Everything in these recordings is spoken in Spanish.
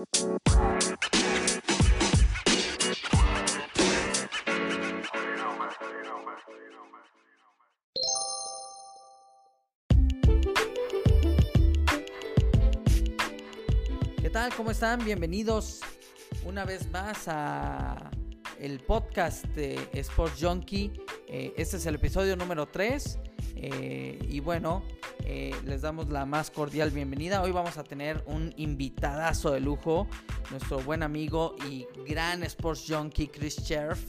¿Qué tal? ¿Cómo están? Bienvenidos una vez más a el podcast de Sports Junkie. Eh, este es el episodio número 3 eh, y bueno, eh, les damos la más cordial bienvenida. Hoy vamos a tener un invitadazo de lujo, nuestro buen amigo y gran Sports Junkie Chris Cherf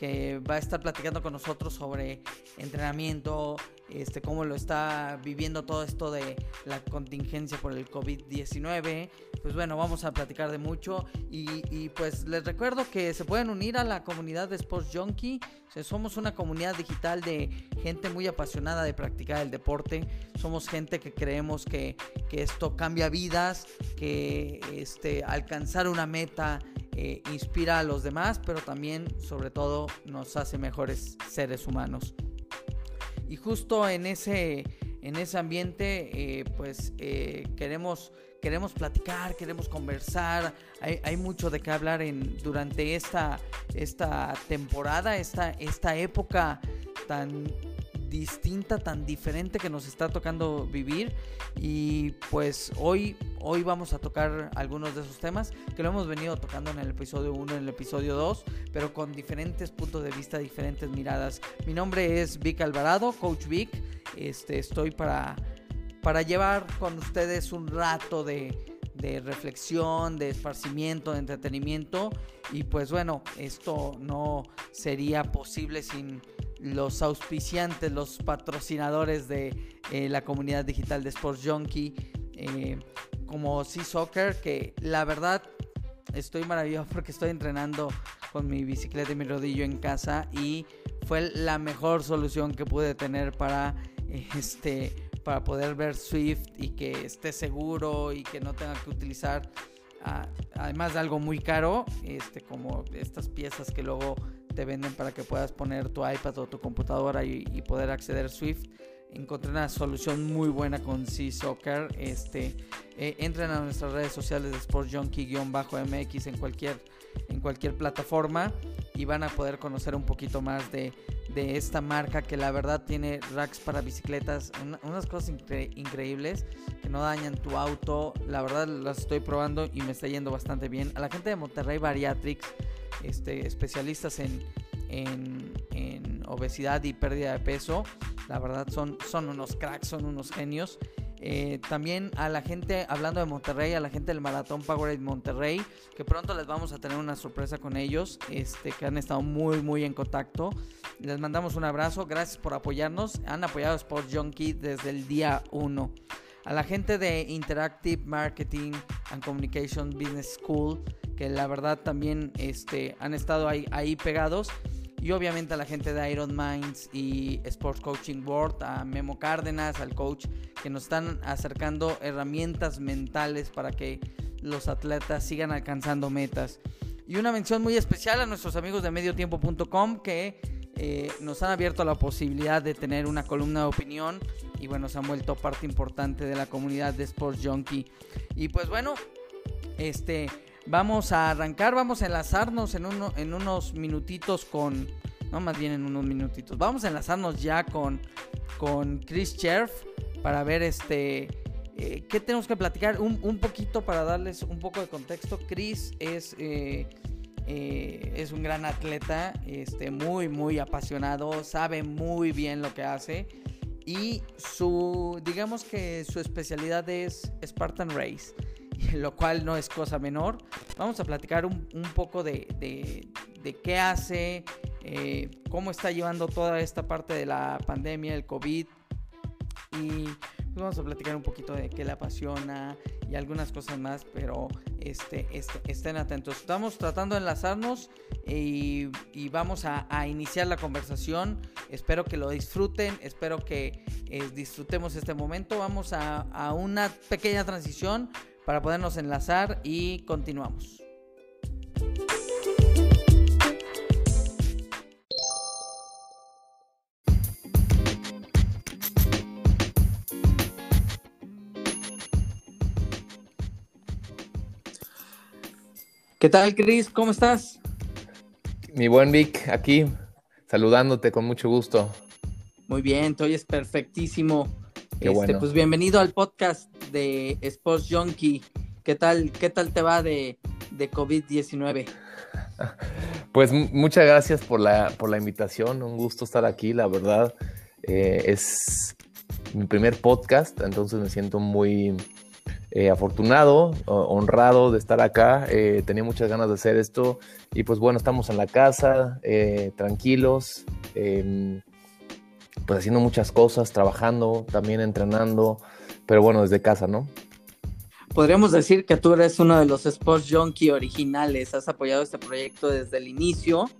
que va a estar platicando con nosotros sobre entrenamiento, este, cómo lo está viviendo todo esto de la contingencia por el COVID-19. Pues bueno, vamos a platicar de mucho y, pues les recuerdo que se pueden unir a la comunidad de Sports Junkie. somos una comunidad digital de gente muy apasionada de practicar el deporte. Somos gente que creemos que, que esto cambia vidas, que este, alcanzar una meta eh, inspira a los demás, pero también, sobre todo, nos hace mejores seres humanos. Y justo en ese, en ese ambiente, eh, pues eh, queremos, queremos platicar, queremos conversar. Hay, hay, mucho de qué hablar en, durante esta, esta temporada, esta, esta época tan distinta, tan diferente que nos está tocando vivir. Y pues hoy, hoy vamos a tocar algunos de esos temas que lo hemos venido tocando en el episodio 1, en el episodio 2, pero con diferentes puntos de vista, diferentes miradas. Mi nombre es Vic Alvarado, Coach Vic. Este, estoy para, para llevar con ustedes un rato de, de reflexión, de esparcimiento, de entretenimiento. Y pues bueno, esto no sería posible sin los auspiciantes, los patrocinadores de eh, la comunidad digital de Sports Junkie, eh, como Sea Soccer, que la verdad estoy maravilloso porque estoy entrenando con mi bicicleta y mi rodillo en casa y fue la mejor solución que pude tener para este para poder ver Swift y que esté seguro y que no tenga que utilizar ah, además de algo muy caro este como estas piezas que luego te venden para que puedas poner tu iPad o tu computadora y, poder acceder a Swift. Encontré una solución muy buena con Sea Soccer. Este, eh, entren a nuestras redes sociales de Sports Junkie-MX en cualquier, en cualquier plataforma y van a poder conocer un poquito más de, de esta marca que la verdad tiene racks para bicicletas, unas cosas increíbles que no dañan tu auto. La verdad las estoy probando y me está yendo bastante bien. A la gente de Monterrey Bariatrics este, especialistas en, obesidad y pérdida de peso. La verdad son, unos cracks, son unos genios. Eh, también a la gente, hablando de Monterrey, a la gente del Maratón Powerade Monterrey, que pronto les vamos a tener una sorpresa con ellos, este, que han estado muy, muy en contacto. Les mandamos un abrazo, gracias por apoyarnos. Han apoyado a Sports Junkie desde el día 1. A la gente de Interactive Marketing and Communication Business School, que la verdad también este, han estado ahí, ahí pegados. Y obviamente a la gente de Iron Minds y Sports Coaching World, a Memo Cárdenas, al coach, que nos están acercando herramientas mentales para que los atletas sigan alcanzando metas. Y una mención muy especial a nuestros amigos de mediotiempo.com que eh, nos han abierto la posibilidad de tener una columna de opinión y bueno, se han vuelto parte importante de la comunidad de Sports Junkie. Y pues bueno, este Vamos a arrancar, vamos a enlazarnos en, uno, en unos minutitos con... No, más bien en unos minutitos. Vamos a enlazarnos ya con, con Chris Cherf para ver este... Eh, ¿Qué tenemos que platicar? Un, un, poquito para darles un poco de contexto. Chris es... Eh, eh, es un gran atleta, este, muy, muy apasionado, sabe muy bien lo que hace y su, digamos que su especialidad es Spartan Race. lo cual no es cosa menor. Vamos a platicar un, poco de, qué hace, eh, cómo está llevando toda esta parte de la pandemia, el COVID. Y pues vamos a platicar un poquito de qué le apasiona y algunas cosas más, pero este, este estén atentos. Estamos tratando de enlazarnos y, vamos a, iniciar la conversación. Espero que lo disfruten, espero que eh, disfrutemos este momento. Vamos a, a una pequeña transición para podernos enlazar y continuamos. ¿Qué tal, Chris? ¿Cómo estás? Mi buen Vic, aquí saludándote con mucho gusto. Muy bien, tú es perfectísimo. Este, pues bienvenido al podcast de Sports Junkie. ¿Qué tal, qué tal te va de, de COVID-19? Pues muchas gracias por la, por la invitación, un gusto estar aquí, la verdad. Eh, es mi primer podcast, entonces me siento muy, eh, afortunado, honrado de estar acá. Eh, tenía muchas ganas de hacer esto y pues bueno, estamos en la casa, tranquilos, em, pues haciendo muchas cosas, trabajando, también entrenando, pero bueno, desde casa, ¿no? Podríamos decir que tú eres uno de los Sports Junkie originales, has apoyado este proyecto desde el inicio,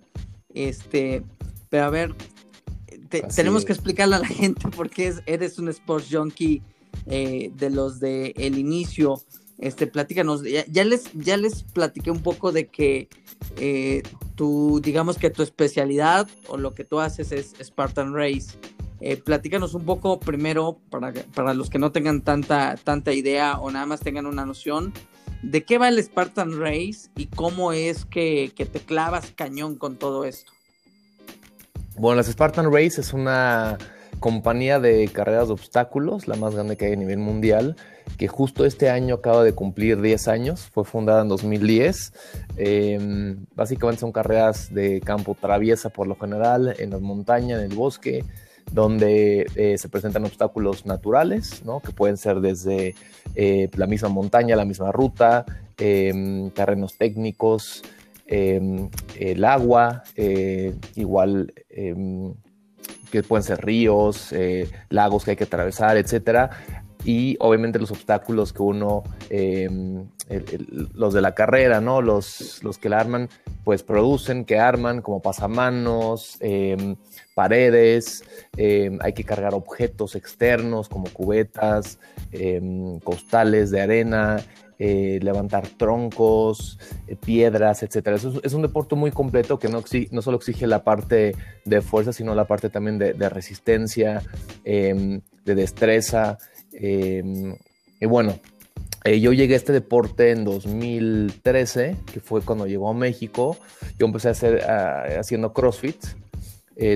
este, pero a ver, tenemos que explicarle a la gente por qué eres un Sports Junkie eh, de los de el inicio. Este, platícanos, ya, les, ya les platiqué un poco de que eh, tú, digamos que tu especialidad o lo que tú haces es Spartan Race. Eh, platícanos un poco primero, para, para los que no tengan tanta, tanta idea o nada más tengan una noción, de qué va el Spartan Race y cómo es que, que te clavas cañón con todo esto. Bueno, las Spartan Race es una compañía de carreras de obstáculos, la más grande que hay a nivel mundial, que justo este año acaba de cumplir 10 años, fue fundada en 2010. Em, básicamente son carreras de campo traviesa por lo general, en la montaña, en el bosque, donde eh, se presentan obstáculos naturales, ¿no? que pueden ser desde eh, la misma montaña, la misma ruta, em, terrenos técnicos, em, el agua, eh, igual que pueden ser ríos, lagos que hay que atravesar, etcétera. Y obviamente los obstáculos que uno, em, los de la carrera, ¿no? Los, los que la arman, pues producen, que arman, como pasamanos, em, paredes, em, hay que cargar objetos externos como cubetas, costales de arena, eh, levantar troncos, eh, piedras, etc. Es, un deporte muy completo que no, solo exige la parte de fuerza, sino la parte también de, resistencia, de destreza. Em, y bueno, eh, yo llegué a este deporte en 2013, que fue cuando llegó a México. Yo empecé a hacer haciendo CrossFit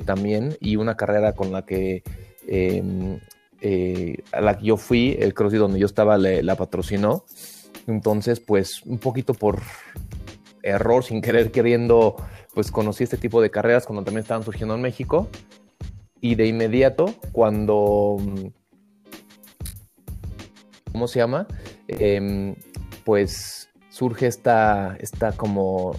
también y una carrera con la que em, a la que yo fui, el CrossFit donde yo estaba la patrocinó. Entonces, pues un poquito por error, sin querer queriendo, pues conocí este tipo de carreras cuando también estaban surgiendo en México. Y de inmediato, cuando... ¿Cómo se llama? Em, pues surge esta, esta como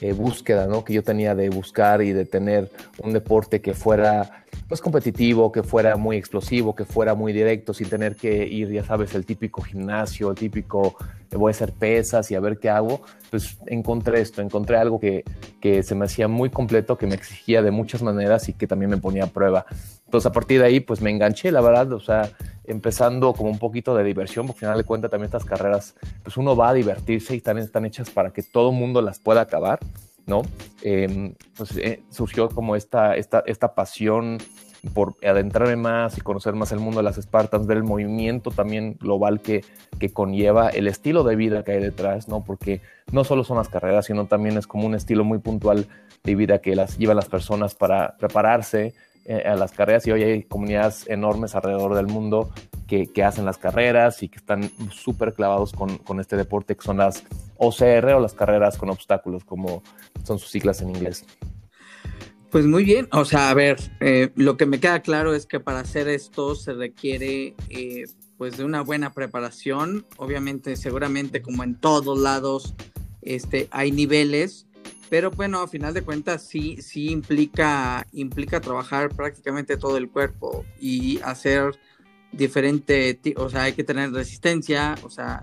eh, búsqueda, ¿no? Que yo tenía de buscar y de tener un deporte que fuera pues competitivo, que fuera muy explosivo, que fuera muy directo, sin tener que ir, ya sabes, el típico gimnasio, el típico voy a hacer pesas y a ver qué hago, pues encontré esto, encontré algo que, que se me hacía muy completo, que me exigía de muchas maneras y que también me ponía a prueba. Entonces a partir de ahí pues me enganché, la verdad, o sea, empezando como un poquito de diversión, porque al final de cuentas también estas carreras, pues uno va a divertirse y están, están hechas para que todo mundo las pueda acabar. ¿no? Em, eh, surgió como esta, esta, esta pasión por adentrarme más y conocer más el mundo de las Spartans, ver el movimiento también global que, que conlleva, el estilo de vida que hay detrás, ¿no? Porque no solo son las carreras, sino también es como un estilo muy puntual de vida que las llevan las personas para prepararse a las carreras y hoy hay comunidades enormes alrededor del mundo que, que hacen las carreras y que están súper clavados con, con, este deporte que son las OCR o las carreras con obstáculos, como son sus siglas en inglés. Pues muy bien, o sea, a ver, eh, lo que me queda claro es que para hacer esto se requiere eh, pues de una buena preparación, obviamente, seguramente como en todos lados, este, hay niveles, pero bueno, a final de cuentas sí, sí implica, implica trabajar prácticamente todo el cuerpo y hacer diferente, o sea, hay que tener resistencia, o sea,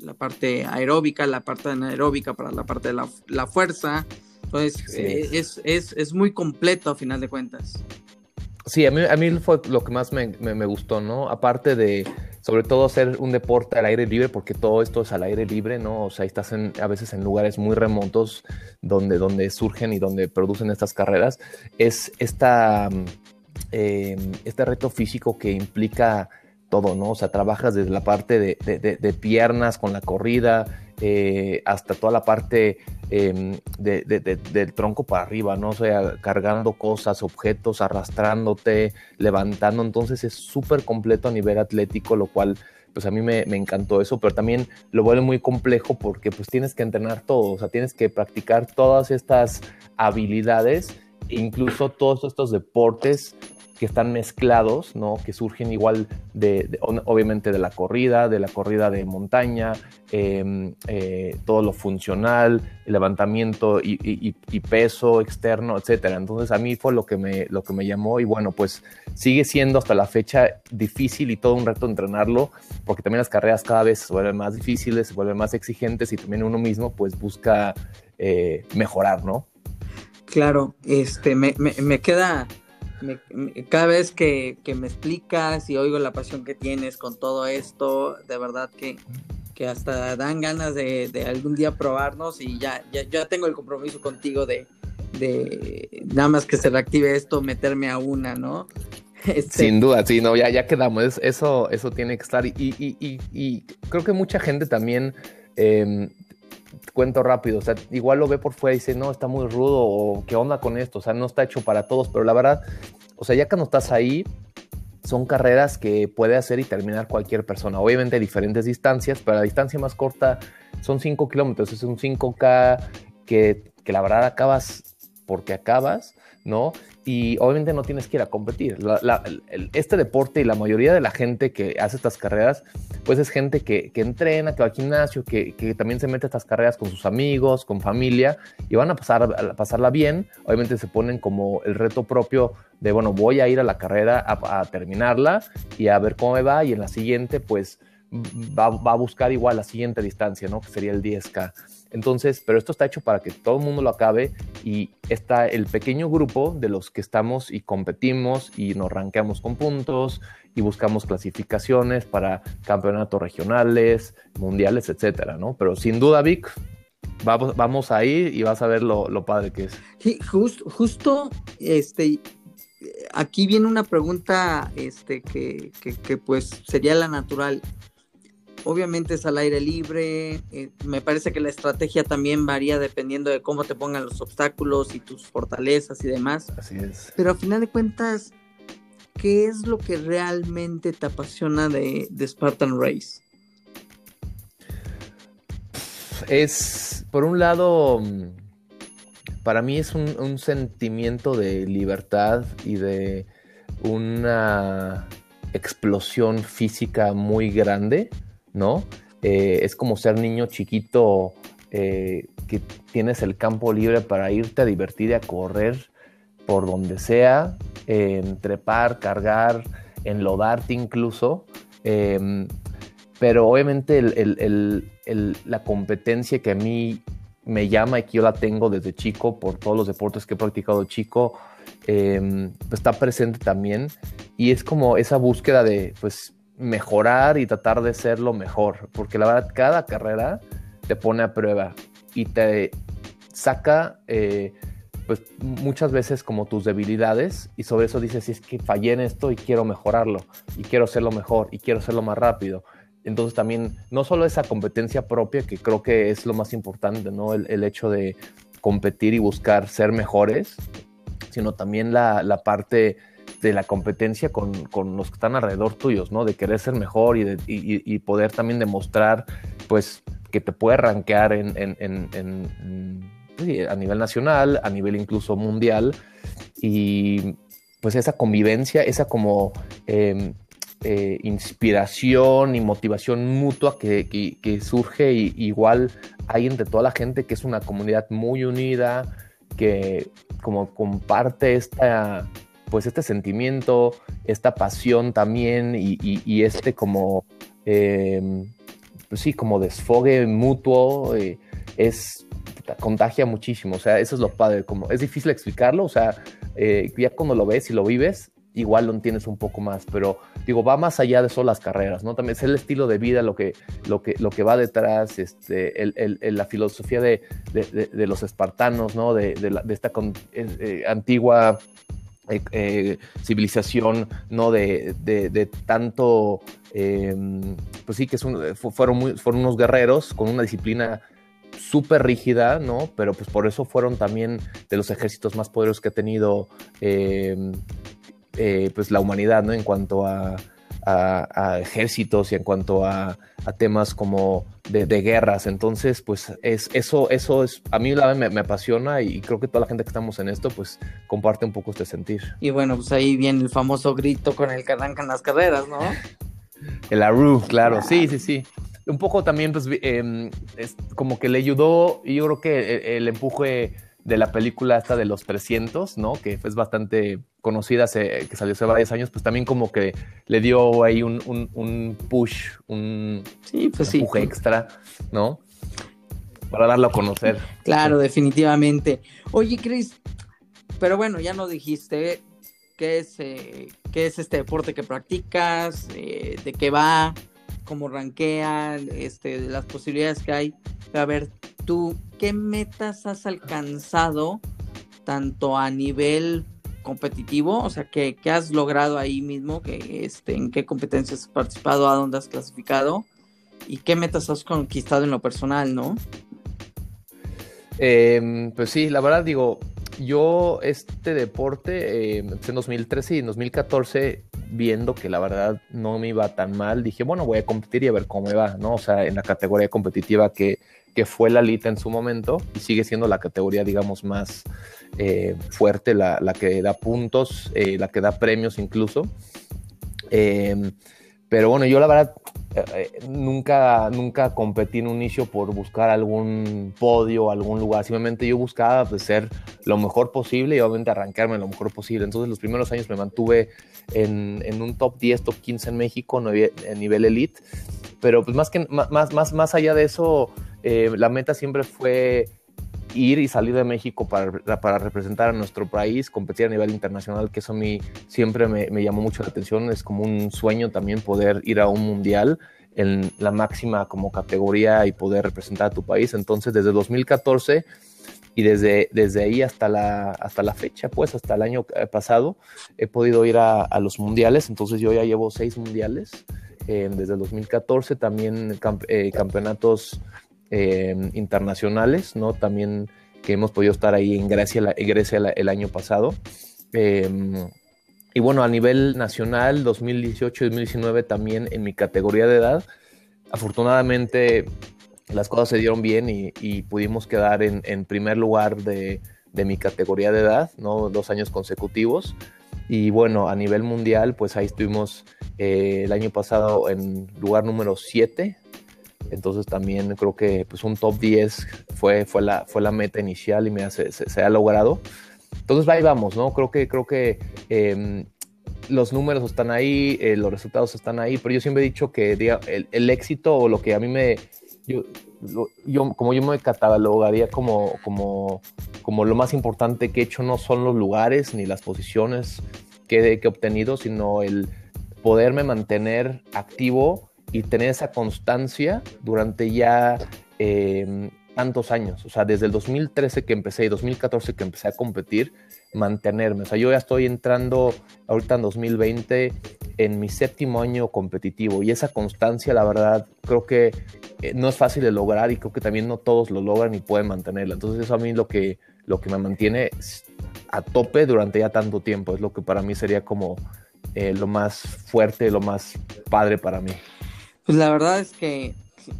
la parte aeróbica, la parte anaeróbica para la parte de la, la fuerza. Entonces, eh, es, es, es, muy completo a final de cuentas. Sí, a mí, a mí fue lo que más me, me, me, gustó, ¿no? Aparte de, sobre todo, hacer un deporte al aire libre, porque todo esto es al aire libre, ¿no? O sea, estás en, a veces en lugares muy remotos donde, donde surgen y donde producen estas carreras. Es esta, eh, este reto físico que implica todo, ¿no? O sea, trabajas desde la parte de, de, de piernas con la corrida, eh, hasta toda la parte em, del tronco para arriba, ¿no? O sea, cargando cosas, objetos, arrastrándote, levantando. Entonces es súper completo a nivel atlético, lo cual pues a mí me, me, encantó eso, pero también lo vuelve muy complejo porque pues tienes que entrenar todo, o sea, tienes que practicar todas estas habilidades, incluso todos estos deportes que están mezclados, ¿no? Que surgen igual de, obviamente de la corrida, de la corrida de montaña, em, eh, todo lo funcional, el levantamiento y, peso externo, etcétera. Entonces a mí fue lo que me lo que me llamó y bueno, pues sigue siendo hasta la fecha difícil y todo un reto entrenarlo, porque también las carreras cada vez se vuelven más difíciles, se vuelven más exigentes y también uno mismo pues busca eh, mejorar, ¿no? Claro, este me, me queda cada vez que, me explicas y oigo la pasión que tienes con todo esto, de verdad que, que hasta dan ganas de, algún día probarnos y ya, ya, tengo el compromiso contigo de, de nada más que se reactive esto, meterme a una, ¿no? Este Sin duda, sí, no, ya, ya quedamos, eso, eso tiene que estar y, y, creo que mucha gente también... Em, cuento rápido, o sea, igual lo ve por fuera y dice, no, está muy rudo o qué onda con esto, o sea, no está hecho para todos, pero la verdad, o sea, ya que no estás ahí, son carreras que puede hacer y terminar cualquier persona. Obviamente diferentes distancias, pero la distancia más corta son 5 kilómetros, es un 5K que, que la verdad acabas porque acabas, ¿no? y obviamente no tienes que ir a competir. este deporte y la mayoría de la gente que hace estas carreras, pues es gente que, entrena, que va al gimnasio, que, también se mete a estas carreras con sus amigos, con familia y van a, pasar, a pasarla bien. Obviamente se ponen como el reto propio de, bueno, voy a ir a la carrera a, terminarla y a ver cómo me va y en la siguiente, pues va, va a buscar igual la siguiente distancia, ¿no? Que sería el 10K. Entonces, pero esto está hecho para que todo el mundo lo acabe y está el pequeño grupo de los que estamos y competimos y nos ranqueamos con puntos y buscamos clasificaciones para campeonatos regionales, mundiales, etcétera, ¿no? Pero sin duda, Vic, vamos, vamos a ir y vas a ver lo, padre que es. Sí, justo, este, aquí viene una pregunta, este, que, que pues sería la natural obviamente es al aire libre, eh, me parece que la estrategia también varía dependiendo de cómo te pongan los obstáculos y tus fortalezas y demás. Así es. Pero a final de cuentas, ¿qué es lo que realmente te apasiona de, Spartan Race? Es, por un lado, para mí es un, sentimiento de libertad y de una explosión física muy grande ¿no? Eh, es como ser niño chiquito eh, que tienes el campo libre para irte a divertir y a correr por donde sea, trepar, cargar, enlodarte incluso. Em, pero obviamente la competencia que a mí me llama y que yo la tengo desde chico por todos los deportes que he practicado chico, pues está presente también. Y es como esa búsqueda de, pues, mejorar y tratar de ser lo mejor, porque la verdad cada carrera te pone a prueba y te saca eh, pues muchas veces como tus debilidades y sobre eso dices, si es que fallé en esto y quiero mejorarlo y quiero hacerlo mejor y quiero hacerlo más rápido. Entonces también no solo esa competencia propia, que creo que es lo más importante, ¿no? El, hecho de competir y buscar ser mejores, sino también la, la parte de la competencia con, los que están alrededor tuyos, ¿no? De querer ser mejor y, de, poder también demostrar, pues, que te puede rankear en, a nivel nacional, a nivel incluso mundial. Y pues esa convivencia, esa como em, eh, inspiración y motivación mutua que, surge igual hay entre toda la gente, que es una comunidad muy unida, que como comparte esta pues este sentimiento, esta pasión también y, este como, em, pues sí, como desfogue mutuo, eh, es, contagia muchísimo, o sea, eso es lo padre, como es difícil explicarlo, o sea, eh, ya cuando lo ves y lo vives, igual lo entiendes un poco más, pero digo, va más allá de solo las carreras, ¿no? También es el estilo de vida lo que, lo que, lo que va detrás, este, la filosofía de, de, los espartanos, ¿no? De, esta eh, antigua eh, eh, civilización, ¿no? De, de, tanto, em, pues sí, que fueron, fueron unos guerreros con una disciplina súper rígida, ¿no? Pero pues por eso fueron también de los ejércitos más poderosos que ha tenido em, eh, pues la humanidad, ¿no? En cuanto a, a, ejércitos y en cuanto a, temas como de, guerras. Entonces, pues es, eso, eso es, a mí la me, me, apasiona y creo que toda la gente que estamos en esto, pues comparte un poco este sentir. Y bueno, pues ahí viene el famoso grito con el que arrancan las carreras, ¿no? el Aru, claro, sí, sí, sí. Un poco también, pues, em, es como que le ayudó, y yo creo que el, el empuje de la película esta de los 300, ¿no? Que es bastante conocida, que salió hace varios años, pues también como que le dio ahí un, push, un sí, pues empuje extra, ¿no? Para darlo a conocer. Claro, definitivamente. Oye, Chris, pero bueno, ya no dijiste qué es, eh, qué es este deporte que practicas, eh, de qué va, cómo ranquean, este, las posibilidades que hay. A ver, tú, ¿qué metas has alcanzado tanto a nivel competitivo? O sea, ¿qué, has logrado ahí mismo? Que, este, ¿En qué competencias has participado? ¿A dónde has clasificado? ¿Y qué metas has conquistado en lo personal, no? Em, pues sí, la verdad digo, yo este deporte eh, en 2013 y en 2014 viendo que la verdad no me iba tan mal, dije, bueno, voy a competir y a ver cómo me va, ¿no? O sea, en la categoría competitiva que que fue la Lita en su momento y sigue siendo la categoría, digamos, más eh, fuerte, la, que da puntos, eh, la que da premios incluso. Em, pero bueno, yo la verdad eh, nunca, nunca competí en un inicio por buscar algún podio, algún lugar. Simplemente yo buscaba pues, ser lo mejor posible y obviamente arrancarme lo mejor posible. Entonces los primeros años me mantuve en, en un top 10, top 15 en México, a nivel elite. Pero pues más, que, más, más, más allá de eso, eh, la meta siempre fue ir y salir de México para, para, representar a nuestro país, competir a nivel internacional, que eso a mí siempre me, me, llamó mucho la atención. Es como un sueño también poder ir a un mundial en la máxima como categoría y poder representar a tu país. Entonces, desde 2014 y desde, desde ahí hasta la, hasta la fecha, pues hasta el año eh, pasado, he podido ir a, a los mundiales. Entonces, yo ya llevo seis mundiales. Eh, desde el 2014 también campeonatos Em, internacionales, ¿no? También que hemos podido estar ahí en Grecia, el año pasado. Em, y bueno, a nivel nacional, 2018-2019 también en mi categoría de edad, afortunadamente las cosas se dieron bien y, pudimos quedar en, primer lugar de, mi categoría de edad, ¿no? Dos años consecutivos. Y bueno, a nivel mundial, pues ahí estuvimos eh, el año pasado en lugar número 7 entonces también creo que pues un top 10 fue, fue, la, fue la meta inicial y me se, se, ha logrado. Entonces ahí vamos, ¿no? Creo que, creo que em, los números están ahí, eh, los resultados están ahí, pero yo siempre he dicho que el, éxito o lo que a mí me... Yo, yo, como yo me catalogaría como, como, como lo más importante que he hecho no son los lugares ni las posiciones que, que he obtenido, sino el poderme mantener activo y tener esa constancia durante ya em, tantos años. O sea, desde el 2013 que empecé y 2014 que empecé a competir, mantenerme. O sea, yo ya estoy entrando ahorita en 2020 en mi séptimo año competitivo y esa constancia, la verdad, creo que eh, no es fácil de lograr y creo que también no todos lo logran y pueden mantenerla. Entonces eso a mí lo que, lo que me mantiene a tope durante ya tanto tiempo. Es lo que para mí sería como eh, lo más fuerte, lo más padre para mí. Pues la verdad es que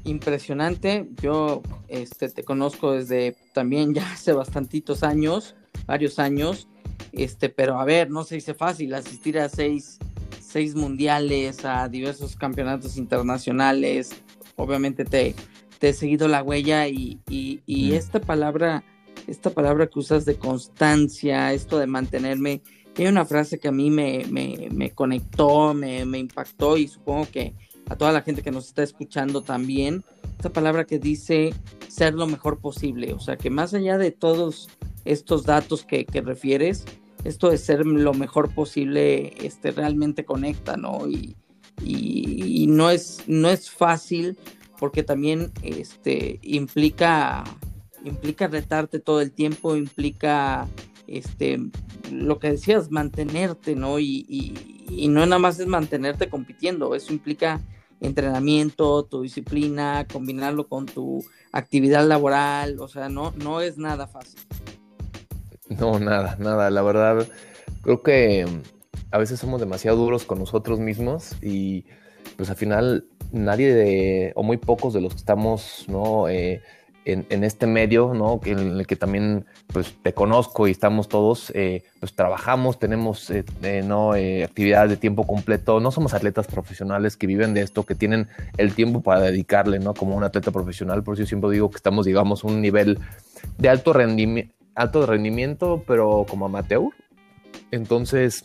impresionante. Yo este, te conozco desde también ya hace bastantitos años, varios años. Este, pero a ver, no se dice fácil asistir a seis, seis mundiales, a diversos campeonatos internacionales. Obviamente te, te he seguido la huella y, y, esta palabra, esta palabra que usas de constancia, esto de mantenerme, hay una frase que a mí me, me, me conectó, me, me impactó y supongo que a toda la gente que nos está escuchando también, esta palabra que dice ser lo mejor posible, o sea que más allá de todos estos datos que, refieres, esto de ser lo mejor posible este, realmente conecta, ¿no? Y, no, es, no es fácil porque también este, implica, implica retarte todo el tiempo, implica este, lo que decías, mantenerte, ¿no? Y, y, no nada más es mantenerte compitiendo, eso implica entrenamiento, tu disciplina, combinarlo con tu actividad laboral, o sea, no, no es nada fácil. No, nada, nada, la verdad, creo que a veces somos demasiado duros con nosotros mismos y pues al final nadie de, o muy pocos de los que estamos, ¿no? Eh, en, este medio, ¿no? En el que también, pues, te conozco y estamos todos, eh, pues, trabajamos, tenemos, eh, ¿no? actividades de tiempo completo. No somos atletas profesionales que viven de esto, que tienen el tiempo para dedicarle, ¿no? Como un atleta profesional. Por eso yo siempre digo que estamos, digamos, un nivel de alto, rendimiento alto rendimiento, pero como amateur. Entonces,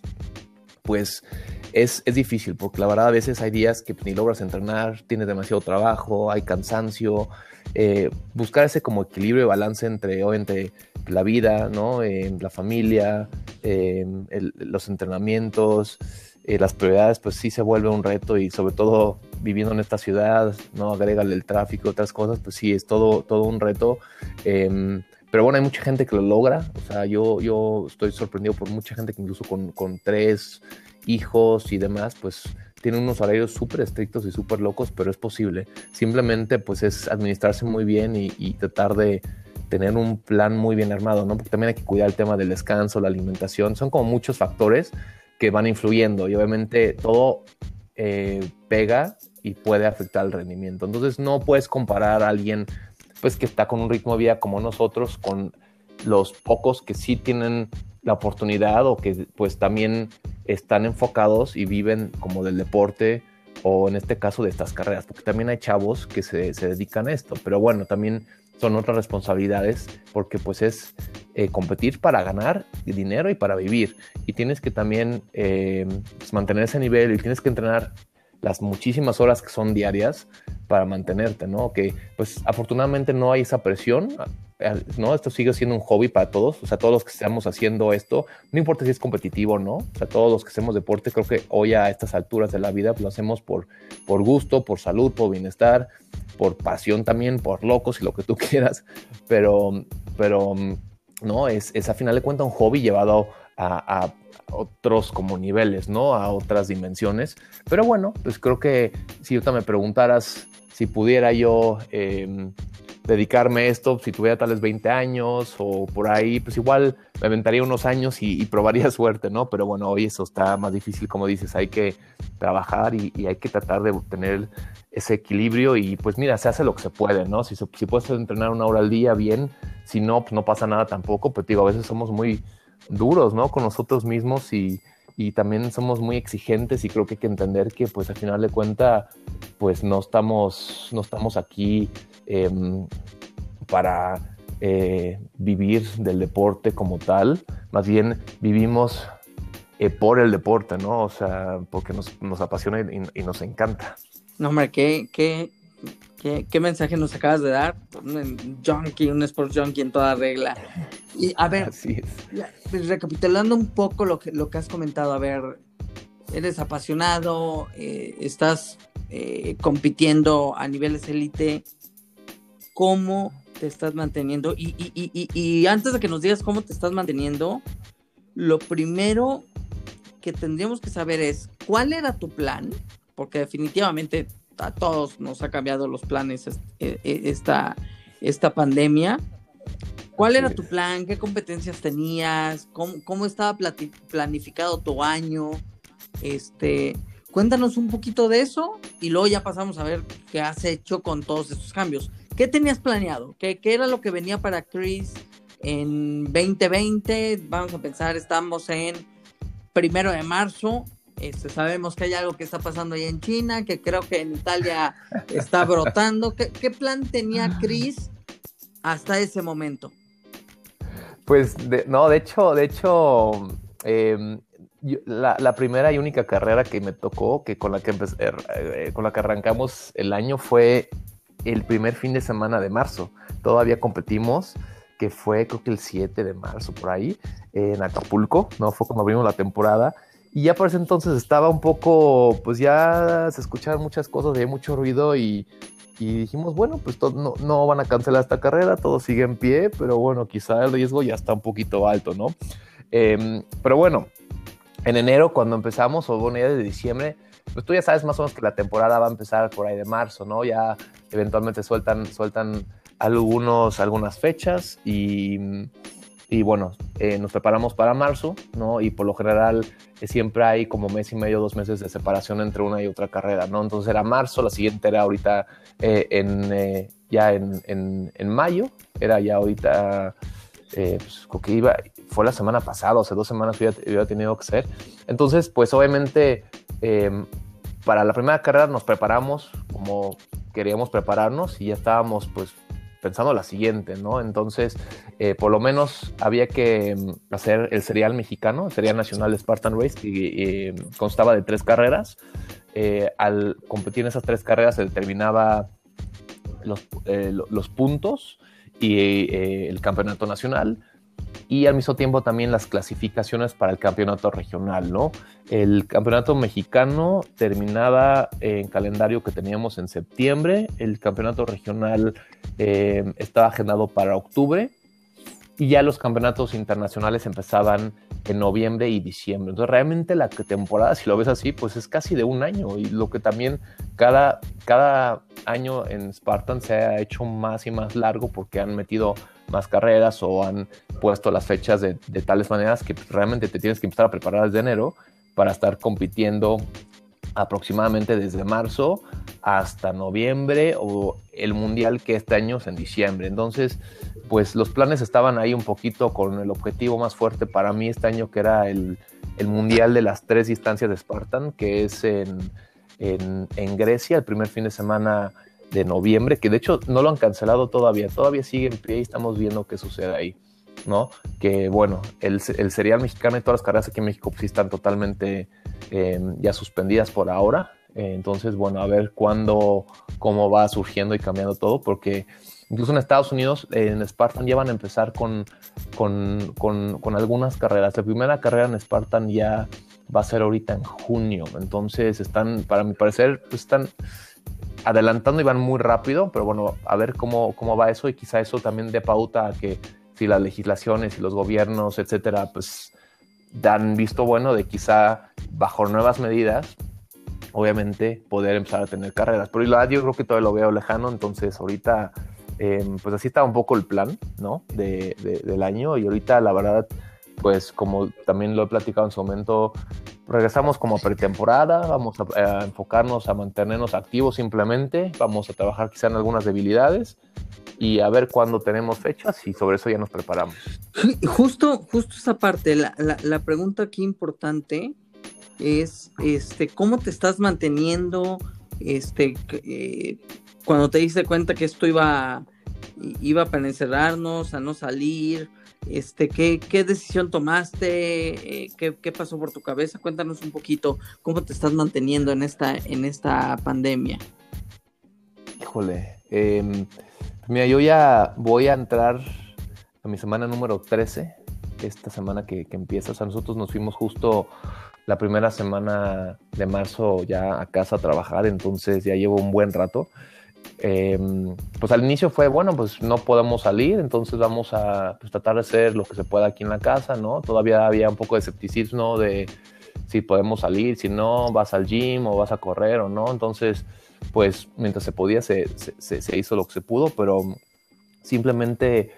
pues es, difícil, porque la verdad a veces hay días que ni logras entrenar, tienes demasiado trabajo, hay cansancio. Eh, buscar ese como equilibrio y balance entre, entre la vida, ¿no? Eh, la familia, eh, los entrenamientos, las prioridades, pues sí se vuelve un reto y sobre todo viviendo en esta ciudad, ¿no? Agrégale el tráfico, otras cosas, pues sí, es todo, todo un reto. Em, pero bueno, hay mucha gente que lo logra. O sea, yo, yo estoy sorprendido por mucha gente que incluso con, con tres hijos y demás, pues tienen unos horarios súper estrictos y súper locos, pero es posible. Simplemente pues es administrarse muy bien y, tratar de tener un plan muy bien armado, ¿no? Porque también hay que cuidar el tema del descanso, la alimentación. Son como muchos factores que van influyendo y obviamente todo eh, pega y puede afectar el rendimiento. Entonces no puedes comparar a alguien pues que está con un ritmo de vida como nosotros, con los pocos que sí tienen la oportunidad o que pues también están enfocados y viven como del deporte o en este caso de estas carreras, porque también hay chavos que se, dedican a esto, pero bueno, también son otras responsabilidades porque pues es eh, competir para ganar dinero y para vivir. Y tienes que también eh, pues, mantener ese nivel y tienes que entrenar las muchísimas horas que son diarias para mantenerte, ¿no? Que pues afortunadamente no hay esa presión, eh, ¿no? Esto sigue siendo un hobby para todos, o sea, todos los que estamos haciendo esto, no importa si es competitivo o no, o sea, todos los que hacemos deporte, creo que hoy a estas alturas de la vida pues, lo hacemos por, por gusto, por salud, por bienestar, por pasión también, por locos y lo que tú quieras, pero, pero, no, es, es a final de cuentas un hobby llevado a, otros como niveles, ¿no? A otras dimensiones. Pero bueno, pues creo que si ahorita me preguntaras si pudiera yo em, dedicarme a esto, si tuviera tales 20 años o por ahí, pues igual me aventaría unos años y, probaría suerte, ¿no? Pero bueno, hoy eso está más difícil, como dices, hay que trabajar y, hay que tratar de tener ese equilibrio y pues mira, se hace lo que se puede, ¿no? Si, si puedes entrenar una hora al día, bien, si no, pues no pasa nada tampoco, pero digo, a veces somos muy duros, ¿no? Con nosotros mismos y, también somos muy exigentes y creo que hay que entender que pues al final de cuenta pues no estamos, no estamos aquí em, para eh, vivir del deporte como tal, más bien vivimos eh, por el deporte, ¿no? O sea, porque nos, apasiona y, nos encanta. No, hombre, qué, qué, ¿Qué, mensaje nos acabas de dar? Un junkie, un sports junkie en toda regla. Y a ver, pues, recapitulando un poco lo que, lo que has comentado, a ver, eres apasionado, eh, estás eh, compitiendo a niveles élite, ¿cómo te estás manteniendo? Y, y antes de que nos digas cómo te estás manteniendo, lo primero que tendríamos que saber es, ¿cuál era tu plan? Porque definitivamente a todos nos ha cambiado los planes e, e, esta, esta pandemia. ¿Cuál era tu plan? ¿Qué competencias tenías? ¿Cómo, estaba planificado tu año? Este, cuéntanos un poquito de eso y luego ya pasamos a ver qué has hecho con todos estos cambios. ¿Qué tenías planeado? ¿Qué, qué era lo que venía para Chris en 2020? Vamos a pensar, estamos en primero de marzo este, sabemos que hay algo que está pasando ahí en China, que creo que en Italia está brotando. ¿Qué, plan tenía Chris hasta ese momento? Pues no, de hecho, de hecho, em, la, primera y única carrera que me tocó, que con la que er, eh, con la que arrancamos el año fue el primer fin de semana de marzo. Todavía competimos, que fue creo que el 7 de marzo por ahí, en Acapulco, ¿no? Fue cuando abrimos la temporada y ya por ese entonces estaba un poco, pues ya se escuchaban muchas cosas, había mucho ruido y, dijimos, bueno, pues no, no, van a cancelar esta carrera, todo sigue en pie, pero bueno, quizá el riesgo ya está un poquito alto, ¿no? Em, pero bueno, en enero cuando empezamos, o bueno, ya desde diciembre, pues tú ya sabes más o menos que la temporada va a empezar por ahí de marzo, ¿no? Ya eventualmente sueltan, sueltan algunos, algunas fechas y, y bueno, eh, nos preparamos para marzo, ¿no? Y por lo general eh, siempre hay como mes y medio, dos meses de separación entre una y otra carrera, ¿no? Entonces era marzo, la siguiente era ahorita eh, en, ya en, en, en, mayo, era ya ahorita, pues, que iba, fue la semana pasada, hace dos semanas hubiera, hubiera tenido que ser. Entonces, pues obviamente para la primera carrera nos preparamos como queríamos prepararnos y ya estábamos pues pensando la siguiente, ¿no? Entonces, eh, por lo menos había que mm, hacer el serial mexicano, el serial nacional Spartan Race, y, constaba de tres carreras. Eh, al competir en esas tres carreras se determinaba los, eh, los puntos y el campeonato nacional y al mismo tiempo también las clasificaciones para el campeonato regional, ¿no? El campeonato mexicano terminaba en calendario que teníamos en septiembre, el campeonato regional eh, estaba agendado para octubre y ya los campeonatos internacionales empezaban en noviembre y diciembre. Entonces realmente la temporada, si lo ves así, pues es casi de un año y lo que también cada, cada año en Spartan se ha hecho más y más largo porque han metido más carreras o han puesto las fechas de, tales maneras que realmente te tienes que empezar a preparar desde enero para estar compitiendo aproximadamente desde marzo hasta noviembre o el mundial que este año es en diciembre. Entonces, pues los planes estaban ahí un poquito con el objetivo más fuerte para mí este año que era el, el mundial de las tres distancias de Spartan, que es en, en, Grecia, el primer fin de semana de noviembre, que de hecho no lo han cancelado todavía, todavía sigue en pie y estamos viendo qué sucede ahí, ¿no? Que bueno, el, el serial mexicano y todas las carreras aquí en México pues, están totalmente eh, ya suspendidas por ahora, entonces bueno, a ver cuándo, cómo va surgiendo y cambiando todo, porque incluso en Estados Unidos, en Spartan ya van a empezar con, con, con, algunas carreras. La primera carrera en Spartan ya va a ser ahorita en junio, entonces están, para mi parecer, pues están adelantando y van muy rápido, pero bueno, a ver cómo, cómo va eso y quizá eso también dé pauta a que si las legislaciones y los gobiernos, etcétera, pues dan visto bueno de quizá bajo nuevas medidas, obviamente poder empezar a tener carreras. Pero yo creo que todavía lo veo lejano, entonces ahorita em, pues así está un poco el plan, ¿no? De, del año y ahorita la verdad pues como también lo he platicado en su momento, regresamos como pretemporada, vamos a, enfocarnos a mantenernos activos simplemente, vamos a trabajar quizá en algunas debilidades y a ver cuándo tenemos fechas y sobre eso ya nos preparamos. Justo, justo esa parte, la, la, pregunta aquí importante es, este, ¿cómo te estás manteniendo, este, eh, cuando te diste cuenta que esto iba, iba para encerrarnos, a no salir, este, ¿qué, qué decisión tomaste? Eh, ¿qué, ¿qué, pasó por tu cabeza? Cuéntanos un poquito cómo te estás manteniendo en esta, en esta pandemia. Híjole, em, mira, yo ya voy a entrar a mi semana número 13, esta semana que, que empieza. O sea, nosotros nos fuimos justo la primera semana de marzo ya a casa a trabajar, entonces ya llevo un buen rato. Em, pues al inicio fue, bueno, pues no podemos salir, entonces vamos a pues, tratar de hacer lo que se pueda aquí en la casa, ¿no? Todavía había un poco de escepticismo de si podemos salir, si no, vas al gym o vas a correr o no. Entonces, pues mientras se podía, se, se, hizo lo que se pudo, pero simplemente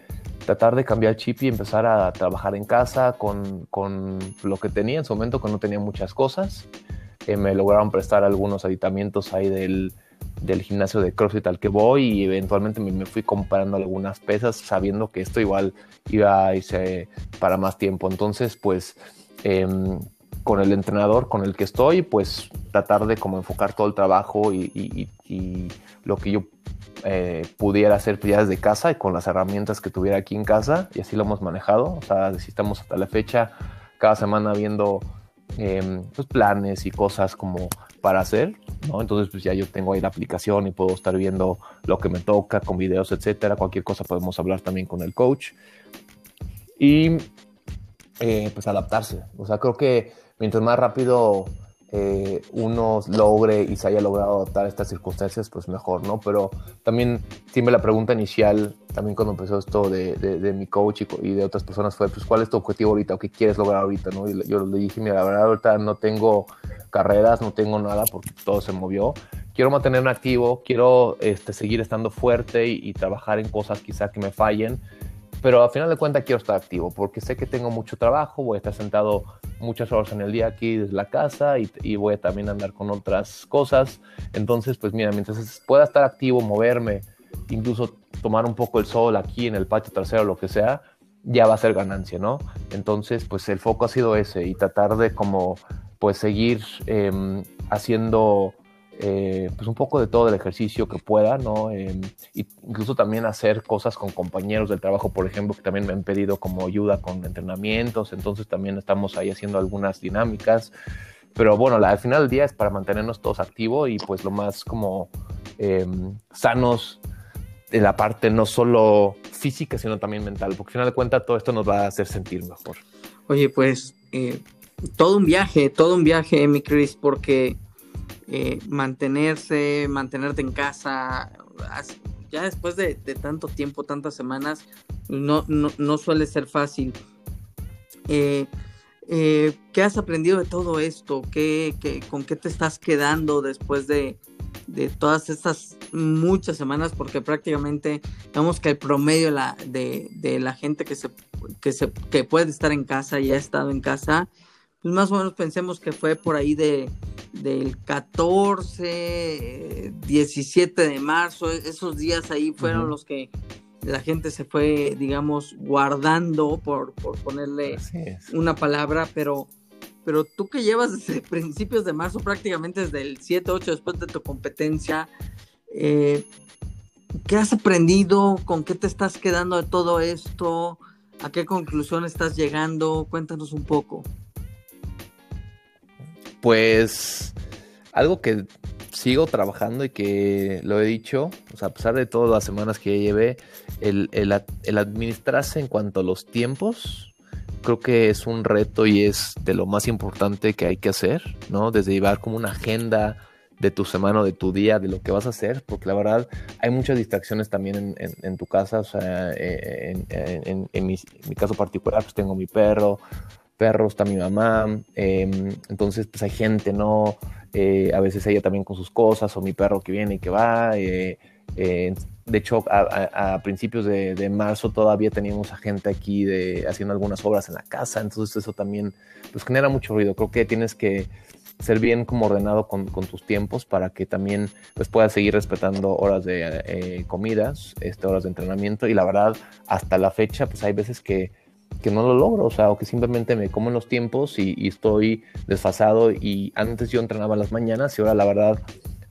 tratar de cambiar chip y empezar a trabajar en casa con, con lo que tenía en su momento, que no tenía muchas cosas. Eh, me lograron prestar algunos aditamientos ahí del, del gimnasio de CrossFit al que voy y eventualmente me, fui comprando algunas pesas sabiendo que esto igual iba a irse para más tiempo. Entonces, pues em, con el entrenador con el que estoy, pues tratar de como enfocar todo el trabajo y, lo que yo eh, pudiera hacer ya desde casa y con las herramientas que tuviera aquí en casa y así lo hemos manejado. O sea, si estamos hasta la fecha, cada semana viendo eh, pues, planes y cosas como para hacer. Entonces, pues ya yo tengo ahí la aplicación y puedo estar viendo lo que me toca con videos, etcétera. Cualquier cosa podemos hablar también con el coach. Y eh, pues adaptarse. O sea, creo que mientras más rápido eh, uno logre y se haya logrado adaptar a estas circunstancias, pues mejor, ¿no? Pero también siempre la pregunta inicial, también cuando empezó esto de, mi coach y, de otras personas fue, pues, ¿cuál es tu objetivo ahorita o qué quieres lograr ahorita, ¿no? Y yo le dije, mira, la verdad ahorita no tengo carreras, no tengo nada porque todo se movió. Quiero mantenerme activo, quiero este, seguir estando fuerte y, y trabajar en cosas quizá que me fallen, pero al final de cuentas quiero estar activo porque sé que tengo mucho trabajo, voy a estar sentado muchas horas en el día aquí desde la casa y, voy a también andar con otras cosas. Entonces, pues mira, mientras pueda estar activo, moverme, incluso tomar un poco el sol aquí en el patio trasero, lo que sea, ya va a ser ganancia, ¿no? Entonces, pues el foco ha sido ese y tratar de como, pues seguir em, haciendo eh, pues un poco de todo el ejercicio que pueda, ¿no? Eh, incluso también hacer cosas con compañeros del trabajo, por ejemplo, que también me han pedido como ayuda con entrenamientos, entonces también estamos ahí haciendo algunas dinámicas, pero bueno, al final del día es para mantenernos todos activos y pues lo más como em, sanos de la parte no solo física, sino también mental, porque al final de cuentas todo esto nos va a hacer sentir mejor. Oye, pues eh, todo un viaje, todo un viaje, mi Chris, porque eh, mantenerse, mantenerte en casa, ya después de, tanto tiempo, tantas semanas, no, no, suele ser fácil. Eh, eh, ¿Qué has aprendido de todo esto? ¿Qué, con qué te estás quedando después de, todas estas muchas semanas? Porque prácticamente, digamos que el promedio la, de, la gente que, se, que, se, que puede estar en casa y ha estado en casa, pues más o menos pensemos que fue por ahí de del 14, 17 de marzo, e-, esos días ahí fueron los que la gente se fue, digamos, guardando, por, ponerle una palabra, pero, pero tú que llevas desde principios de marzo, prácticamente desde el 7, 8 después de tu competencia, eh, ¿qué has aprendido? ¿Con qué te estás quedando de todo esto? ¿A qué conclusión estás llegando? Cuéntanos un poco. Pues algo que sigo trabajando y que lo he dicho, o sea, a pesar de todas las semanas que llevé, el, el, administrarse en cuanto a los tiempos, creo que es un reto y es de lo más importante que hay que hacer, ¿no? Desde llevar como una agenda de tu semana de tu día, de lo que vas a hacer, porque la verdad hay muchas distracciones también en, tu casa, o sea, en, en mi, caso particular, pues tengo mi perro, perros, está mi mamá, em, entonces pues hay gente, ¿no? Eh, a veces ella también con sus cosas, o mi perro que viene y que va. Eh, eh, de hecho, a, principios de, marzo todavía teníamos a gente aquí de, haciendo algunas obras en la casa, entonces eso también pues genera mucho ruido. Creo que tienes que ser bien como ordenado con, tus tiempos para que también pues puedas seguir respetando horas de comidas, este, horas de entrenamiento y la verdad hasta la fecha pues hay veces que que no lo logro, o sea, o que simplemente me como en los tiempos y, estoy desfasado y antes yo entrenaba las mañanas y ahora la verdad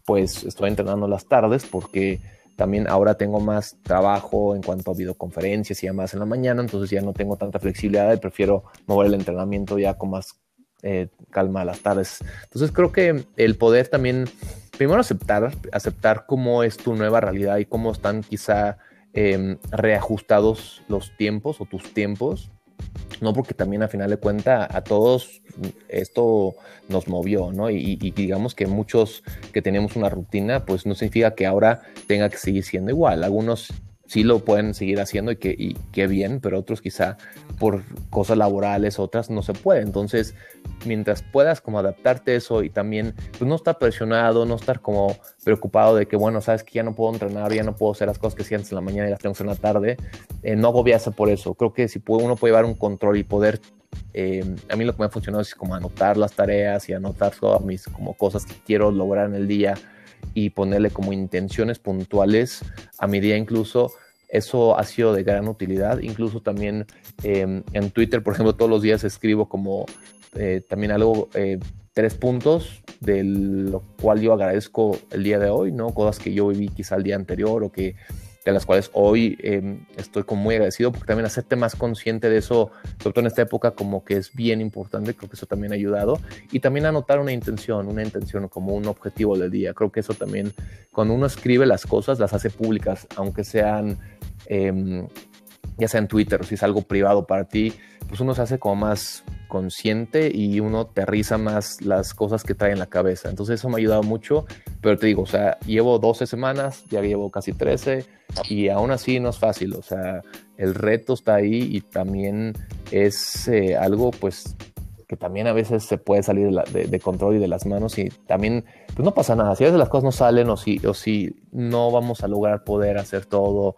pues estoy entrenando las tardes porque también ahora tengo más trabajo en cuanto a videoconferencias y demás en la mañana, entonces ya no tengo tanta flexibilidad y prefiero mover el entrenamiento ya con más eh, calma a las tardes. Entonces creo que el poder también, primero aceptar, aceptar cómo es tu nueva realidad y cómo están quizá Em, reajustados los tiempos o tus tiempos, no porque también a final de cuenta a todos esto nos movió, ¿no? Y, y, digamos que muchos que tenemos una rutina, pues no significa que ahora tenga que seguir siendo igual. Algunos sí lo pueden seguir haciendo y que y qué bien, pero otros quizá por cosas laborales, otras no se puede. Entonces, mientras puedas como adaptarte a eso y también pues no estar presionado, no estar como preocupado de que, bueno, sabes que ya no puedo entrenar, ya no puedo hacer las cosas que hacía antes en la mañana y las tengo que hacer en la tarde, eh, no agobiarse por eso. Creo que si uno puede llevar un control y poder eh, a mí lo que me ha funcionado es como anotar las tareas y anotar todas mis como cosas que quiero lograr en el día y ponerle como intenciones puntuales a mi día incluso, eso ha sido de gran utilidad. Incluso también em, en Twitter, por ejemplo, todos los días escribo como eh, también algo, eh, tres puntos de lo cual yo agradezco el día de hoy, ¿no? Cosas que yo viví quizá el día anterior o que de las cuales hoy em, estoy como muy agradecido porque también hacerte más consciente de eso, sobre todo en esta época, como que es bien importante, creo que eso también ha ayudado. Y también anotar una intención, una intención como un objetivo del día. Creo que eso también, cuando uno escribe las cosas, las hace públicas, aunque sean, eh, ya sea en Twitter o si es algo privado para ti, pues uno se hace como más consciente y uno aterriza más las cosas que trae en la cabeza. Entonces eso me ha ayudado mucho, pero te digo, o sea, llevo 12 semanas, ya llevo casi 13 y aún así no es fácil, o sea, el reto está ahí y también es eh, algo pues que también a veces se puede salir de, control y de las manos y también pues no pasa nada, si a veces las cosas no salen o si, o si no vamos a lograr poder hacer todo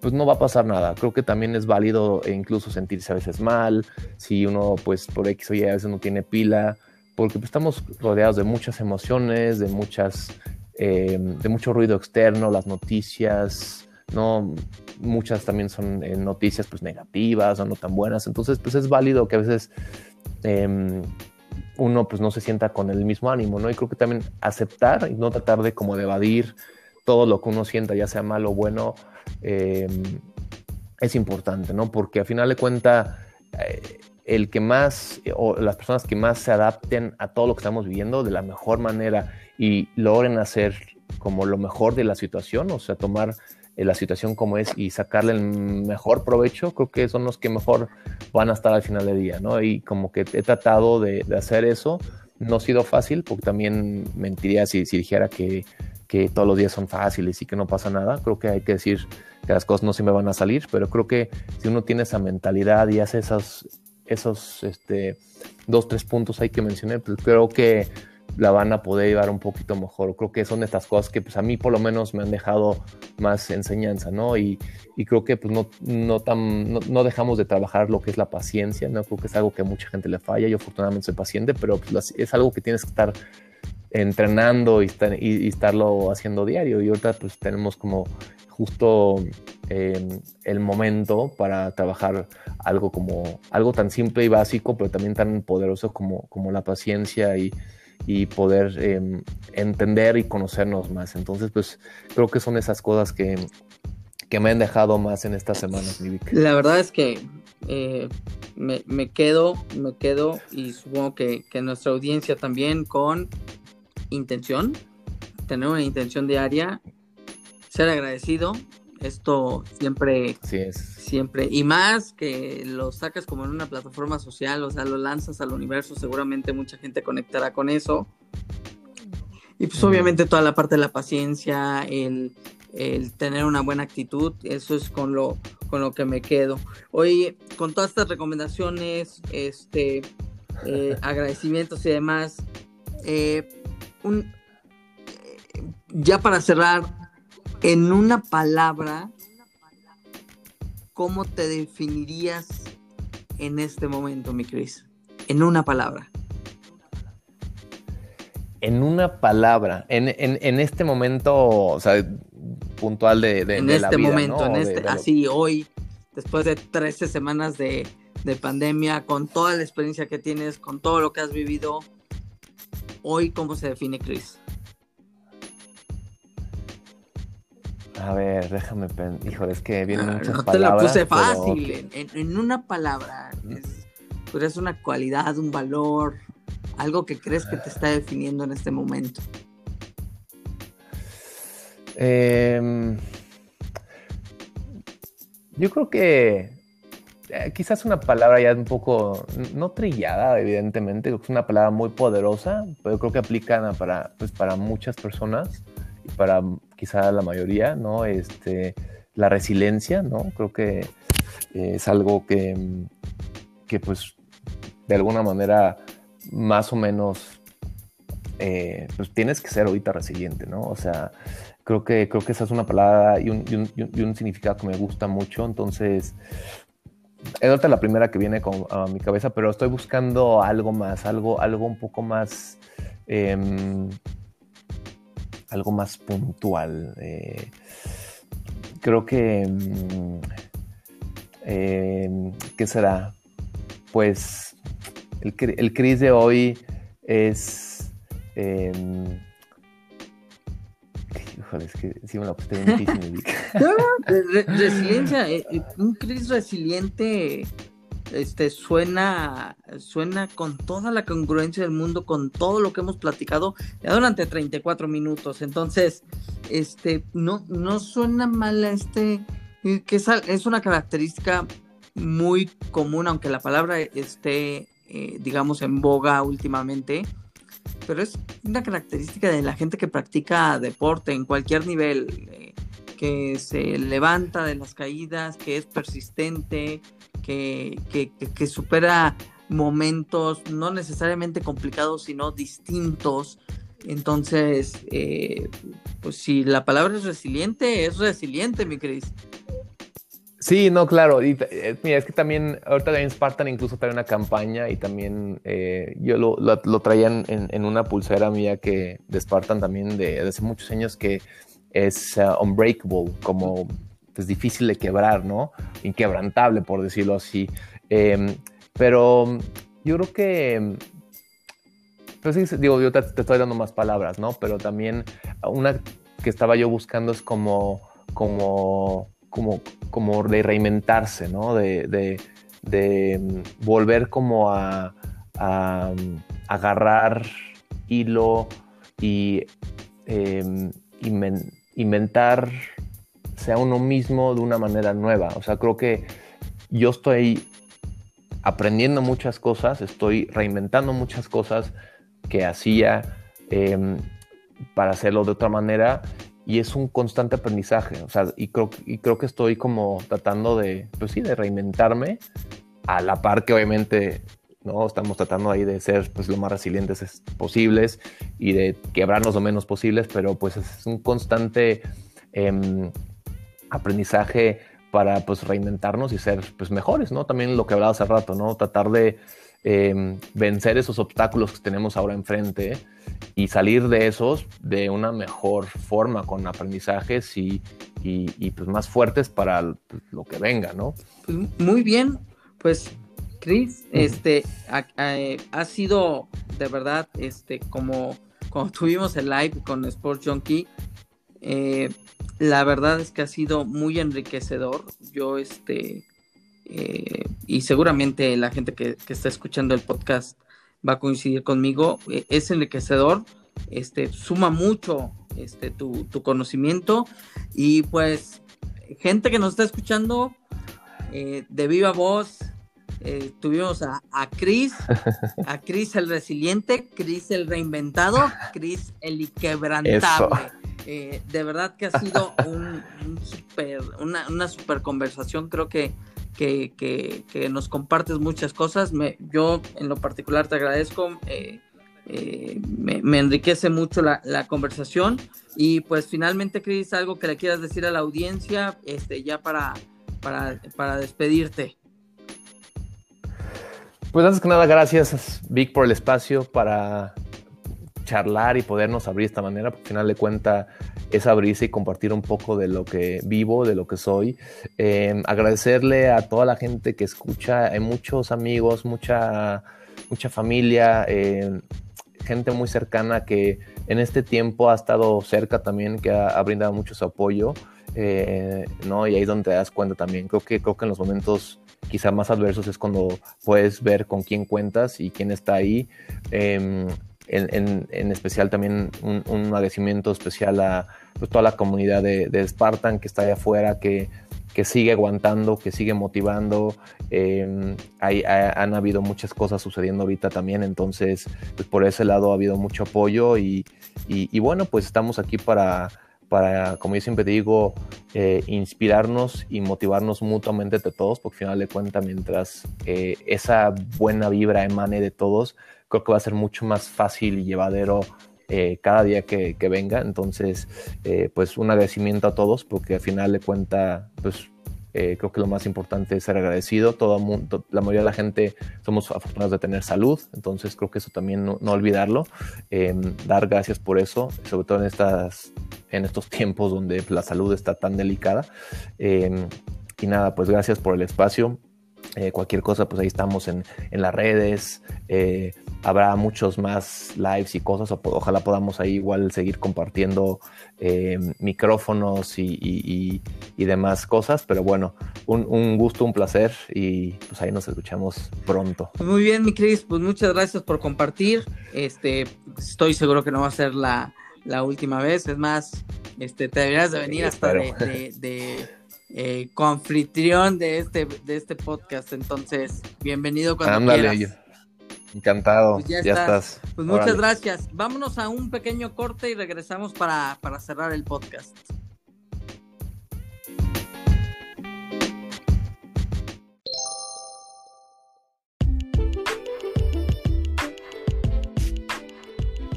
pues no va a pasar nada. Creo que también es válido incluso sentirse a veces mal, si uno pues por X o Y a veces no tiene pila, porque pues, estamos rodeados de muchas emociones, de muchas, eh, de mucho ruido externo, las noticias, no muchas también son eh, noticias pues negativas o no tan buenas, entonces pues es válido que a veces em, uno pues no se sienta con el mismo ánimo, ¿no? Y creo que también aceptar y no tratar de como de evadir todo lo que uno sienta, ya sea malo o bueno, Em, es importante, ¿no? Porque a final de cuentas, eh, el que más o las personas que más se adapten a todo lo que estamos viviendo de la mejor manera y logren hacer como lo mejor de la situación, o sea, tomar eh, la situación como es y sacarle el mejor provecho, creo que son los que mejor van a estar al final del día, ¿no? Y como que he tratado de, hacer eso, no ha sido fácil, porque también mentiría si, si dijera que, que todos los días son fáciles y que no pasa nada. Creo que hay que decir que las cosas no siempre van a salir, pero creo que si uno tiene esa mentalidad y hace esos, esos este, dos, tres puntos hay que mencionar, pues creo que la van a poder llevar un poquito mejor. Creo que son estas cosas que pues a mí por lo menos me han dejado más enseñanza, ¿no? Y, y creo que pues no, no, tan, no, dejamos de trabajar lo que es la paciencia, ¿no? Creo que es algo que a mucha gente le falla. Yo afortunadamente soy paciente, pero pues, es algo que tienes que estar entrenando y, y, estarlo haciendo diario. Y ahorita pues tenemos como justo em, el momento para trabajar algo como algo tan simple y básico, pero también tan poderoso como, como la paciencia y, y poder em, entender y conocernos más. Entonces, pues creo que son esas cosas que, que me han dejado más en estas semanas, La verdad es que eh, me, me, quedo, me quedo y supongo que, que nuestra audiencia también con intención, tener una intención diaria, ser agradecido. Esto siempre, es. siempre, y más que lo sacas como en una plataforma social, o sea, lo lanzas al universo, seguramente mucha gente conectará con eso. Y pues obviamente toda la parte de la paciencia, el, tener una buena actitud, eso es con lo, con lo que me quedo. Hoy, con todas estas recomendaciones, este, eh, agradecimientos y demás, eh, un, ya para cerrar, en una palabra, ¿cómo te definirías en este momento, mi Cris? En una palabra. En una palabra, en, este momento, o sea, puntual de, de En este momento, en este, así hoy, después de 13 semanas de, de pandemia, con toda la experiencia que tienes, con todo lo que has vivido, hoy, ¿cómo se define Chris? A ver, déjame pensar. Híjole, es que vienen ah, muchas no palabras. te la puse fácil. En, una palabra. Es, pues es una cualidad, un valor, algo que crees que te está definiendo en este momento. Em, yo creo que eh, quizás una palabra ya un poco, no trillada, evidentemente, es una palabra muy poderosa, pero creo que aplica para, pues, para muchas personas y para quizá la mayoría, ¿no? Este, la resiliencia, ¿no? Creo que eh, es algo que, que, pues, de alguna manera, más o menos, eh, pues tienes que ser ahorita resiliente, ¿no? O sea, creo que, creo que esa es una palabra y un, y un, y un significado que me gusta mucho, entonces es la primera que viene a mi cabeza, pero estoy buscando algo más, algo, algo un poco más, em, algo más puntual. Eh, creo que, em, em, ¿qué será? Pues el, el Cris de hoy es es que sí me la puse difícil. resiliencia, eh, eh, un Chris resiliente este suena suena con toda la congruencia del mundo con todo lo que hemos platicado ya durante 34 minutos entonces este no no suena mal este eh, que es, es una característica muy común aunque la palabra esté eh, digamos, en boga últimamente, pero es una característica de la gente que practica deporte en cualquier nivel, eh, que se levanta de las caídas, que es persistente, que, que, supera momentos no necesariamente complicados, sino distintos. Entonces, eh, pues si la palabra es resiliente, es resiliente, mi Cris. Sí, no, claro. Eh, mira, es que también, ahorita también Spartan incluso trae una campaña y también eh, yo lo, lo, traía en, una pulsera mía que de Spartan también de, hace muchos años que es uh, unbreakable, como es pues, difícil de quebrar, ¿no? Inquebrantable, por decirlo así. Em, pero yo creo que, pues sí, digo, yo te, te, estoy dando más palabras, ¿no? Pero también una que estaba yo buscando es como, como como, como de reinventarse, ¿no? De, mm, volver como a, mm, agarrar hilo y eh, inventarse a uno mismo de una manera nueva. O sea, creo que yo estoy aprendiendo muchas cosas, estoy reinventando muchas cosas que hacía em, para hacerlo de otra manera y es un constante aprendizaje, o sea, y creo, y creo que estoy como tratando de, pues sí, de reinventarme a la par que obviamente, ¿no? Estamos tratando ahí de ser pues lo más resilientes posibles y de quebrarnos lo menos posibles, pero pues es un constante em, aprendizaje para pues reinventarnos y ser pues mejores, ¿no? También lo que hablaba hace rato, ¿no? Tratar de Em, vencer esos obstáculos que tenemos ahora enfrente y salir de esos de una mejor forma, con aprendizajes y, y, pues más fuertes para pues, lo que venga, ¿no? Pues, muy bien, pues Chris, este, ha, sido de verdad, este, como, como tuvimos el live con Sports Junkie, eh, la verdad es que ha sido muy enriquecedor. Yo, este, eh, y seguramente la gente que, está escuchando el podcast va a coincidir conmigo, eh, es enriquecedor, este, suma mucho este, tu, conocimiento y pues gente que nos está escuchando eh, de viva voz, tuvimos a, a Chris, a Chris el resiliente, Chris el reinventado, Chris el inquebrantable. de verdad que ha sido un, super, una, una super conversación, creo que que, nos compartes muchas cosas. Yo en lo particular te agradezco. Eh, eh, me, enriquece mucho la, conversación. Y pues finalmente, Cris, algo que le quieras decir a la audiencia, este, ya para, para, despedirte. Pues antes que nada, gracias Vic por el espacio para charlar y podernos abrir de esta manera, porque al final de cuentas es abrirse y compartir un poco de lo que vivo, de lo que soy. Em, agradecerle a toda la gente que escucha, hay muchos amigos, mucha, mucha familia, em, gente muy cercana que en este tiempo ha estado cerca también, que ha, brindado mucho su apoyo, eh, ¿no? Y ahí es donde te das cuenta también. Creo que, creo que en los momentos quizá más adversos es cuando puedes ver con quién cuentas y quién está ahí. Em, en, especial también un, agradecimiento especial a pues, toda la comunidad de, de, Spartan que está allá afuera, que, que sigue aguantando, que sigue motivando. Em, hay, han habido muchas cosas sucediendo ahorita también, entonces pues, por ese lado ha habido mucho apoyo y, y, bueno, pues estamos aquí para, para, como yo siempre digo, eh, inspirarnos y motivarnos mutuamente de todos, porque al final de cuentas, mientras eh, esa buena vibra emane de todos, creo que va a ser mucho más fácil y llevadero eh, cada día que, venga. Entonces, pues un agradecimiento a todos, porque al final de cuenta, pues eh, creo que lo más importante es ser agradecido. Todo mundo, la mayoría de la gente somos afortunados de tener salud, entonces creo que eso también no, olvidarlo. Em, dar gracias por eso, sobre todo en, estas, en estos tiempos donde la salud está tan delicada. Em, y nada, pues gracias por el espacio. Cualquier cosa, pues ahí estamos en, en las redes habrá muchos más lives y cosas, o, ojalá podamos ahí igual seguir compartiendo eh, micrófonos y, demás cosas, pero bueno, un, gusto, un placer y pues ahí nos escuchamos pronto. Muy bien, mi Cris, pues muchas gracias por compartir, este, estoy seguro que no va a ser la, última vez, es más, este, te deberías de venir hasta de, de, eh, de este, de este podcast, entonces, bienvenido cuando quieras. Encantado, pues ya, estás. Pues muchas gracias. Vámonos a un pequeño corte y regresamos para, para cerrar el podcast.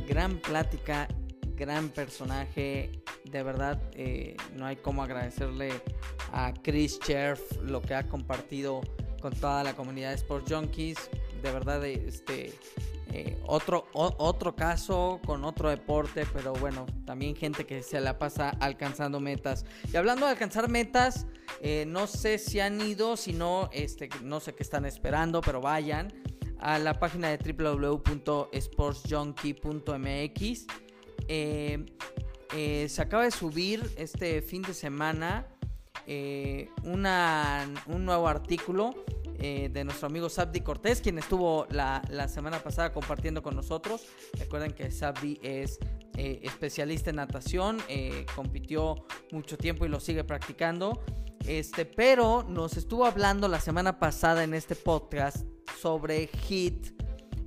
Gran plática, gran personaje. De verdad, eh, no hay como agradecerle a Chris Cherf lo que ha compartido con toda la comunidad de Sports Junkies de verdad, este, eh, otro, otro caso con otro deporte, pero bueno, también gente que se la pasa alcanzando metas. Y hablando de alcanzar metas, eh, no sé si han ido, si no, este, no sé qué están esperando, pero vayan a la página de www.sportsjunkie.mx. Eh, se acaba de subir este fin de semana una, un nuevo artículo eh, de nuestro amigo Sabdi Cortés, quien estuvo la, semana pasada compartiendo con nosotros. Recuerden que Sabdi es eh, especialista en natación, eh, compitió mucho tiempo y lo sigue practicando. Este, pero nos estuvo hablando la semana pasada en este podcast sobre HIT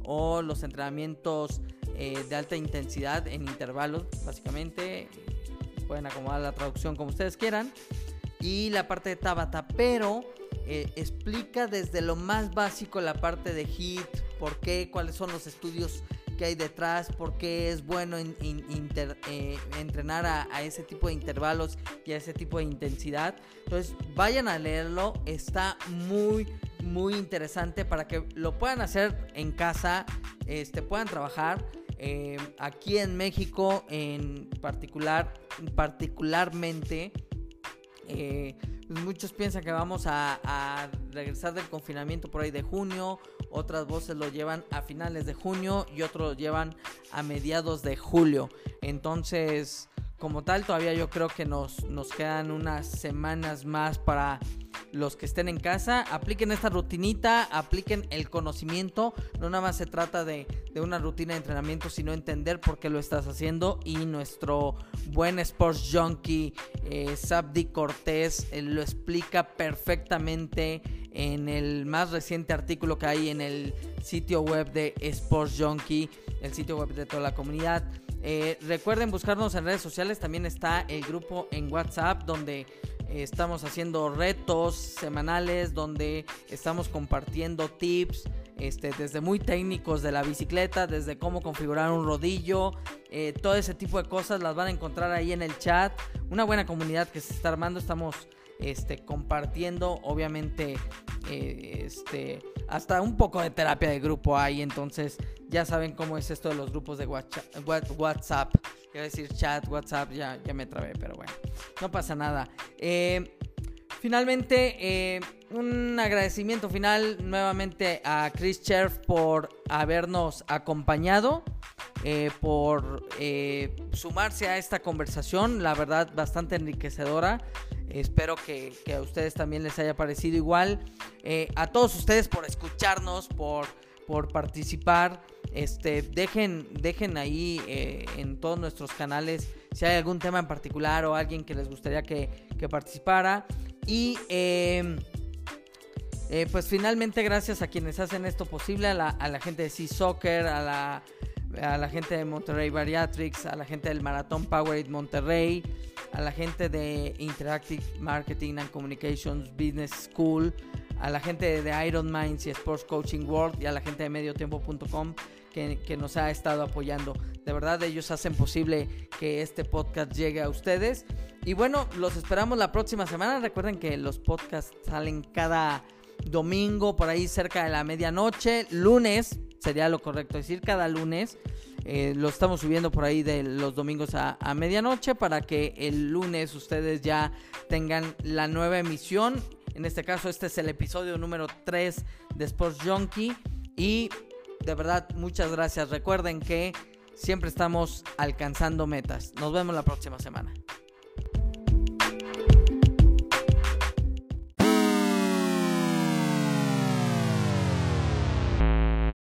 o los entrenamientos de alta intensidad en intervalos, básicamente. Pueden acomodar la traducción como ustedes quieran. Y la parte de Tabata, pero eh, explica desde lo más básico la parte de HIT, por qué, cuáles son los estudios que hay detrás, por qué es bueno eh, entrenar a, ese tipo de intervalos y a ese tipo de intensidad. Entonces vayan a leerlo, está muy, muy interesante para que lo puedan hacer en casa, este, puedan trabajar. Eh, aquí en México en particular, particularmente, pues, muchos piensan que vamos a, regresar del confinamiento por ahí de junio, otras voces lo llevan a finales de junio y otros lo llevan a mediados de julio. Entonces, como tal, todavía yo creo que nos, nos quedan unas semanas más para los que estén en casa, apliquen esta rutinita, apliquen el conocimiento. No nada más se trata de, una rutina de entrenamiento, sino entender por qué lo estás haciendo. Y nuestro buen sports junkie, eh, Sabdi Cortés, eh, lo explica perfectamente en el más reciente artículo que hay en el sitio web de Sports Junkie, el sitio web de toda la comunidad. Eh, recuerden buscarnos en redes sociales, también está el grupo en WhatsApp donde estamos haciendo retos semanales donde estamos compartiendo tips este, desde muy técnicos de la bicicleta, desde cómo configurar un rodillo, eh, todo ese tipo de cosas las van a encontrar ahí en el chat. Una buena comunidad que se está armando, estamos este, compartiendo, obviamente, eh, este, hasta un poco de terapia de grupo ahí, entonces ya saben cómo es esto de los grupos de WhatsApp. Quiero decir chat, WhatsApp, ya, ya me trabé, pero bueno, no pasa nada. Eh, finalmente, eh, un agradecimiento final nuevamente a Chris Cherf por habernos acompañado, por sumarse a esta conversación, la verdad bastante enriquecedora. Espero que, que a ustedes también les haya parecido igual. a todos ustedes por escucharnos, por, por participar. Este, dejen, dejen ahí eh, en todos nuestros canales si hay algún tema en particular o alguien que les gustaría que, participara. Y em, eh, pues finalmente gracias a quienes hacen esto posible, a la, gente de Sea Soccer, a la, a la gente de Monterrey Bariatrics, a la gente del Maratón Powerade Monterrey, a la gente de Interactive Marketing and Communications Business School, a la gente de Iron Minds y Sports Coaching World y a la gente de mediotiempo.com que, nos ha estado apoyando. De verdad, ellos hacen posible que este podcast llegue a ustedes. Y bueno, los esperamos la próxima semana. Recuerden que los podcasts salen cada domingo, por ahí cerca de la medianoche. Lunes, sería lo correcto decir, cada lunes. Eh, lo estamos subiendo por ahí de los domingos a, a, medianoche para que el lunes ustedes ya tengan la nueva emisión. En este caso, este es el episodio número 3 de Sports Junkie. Y de verdad, muchas gracias. Recuerden que siempre estamos alcanzando metas. Nos vemos la próxima semana.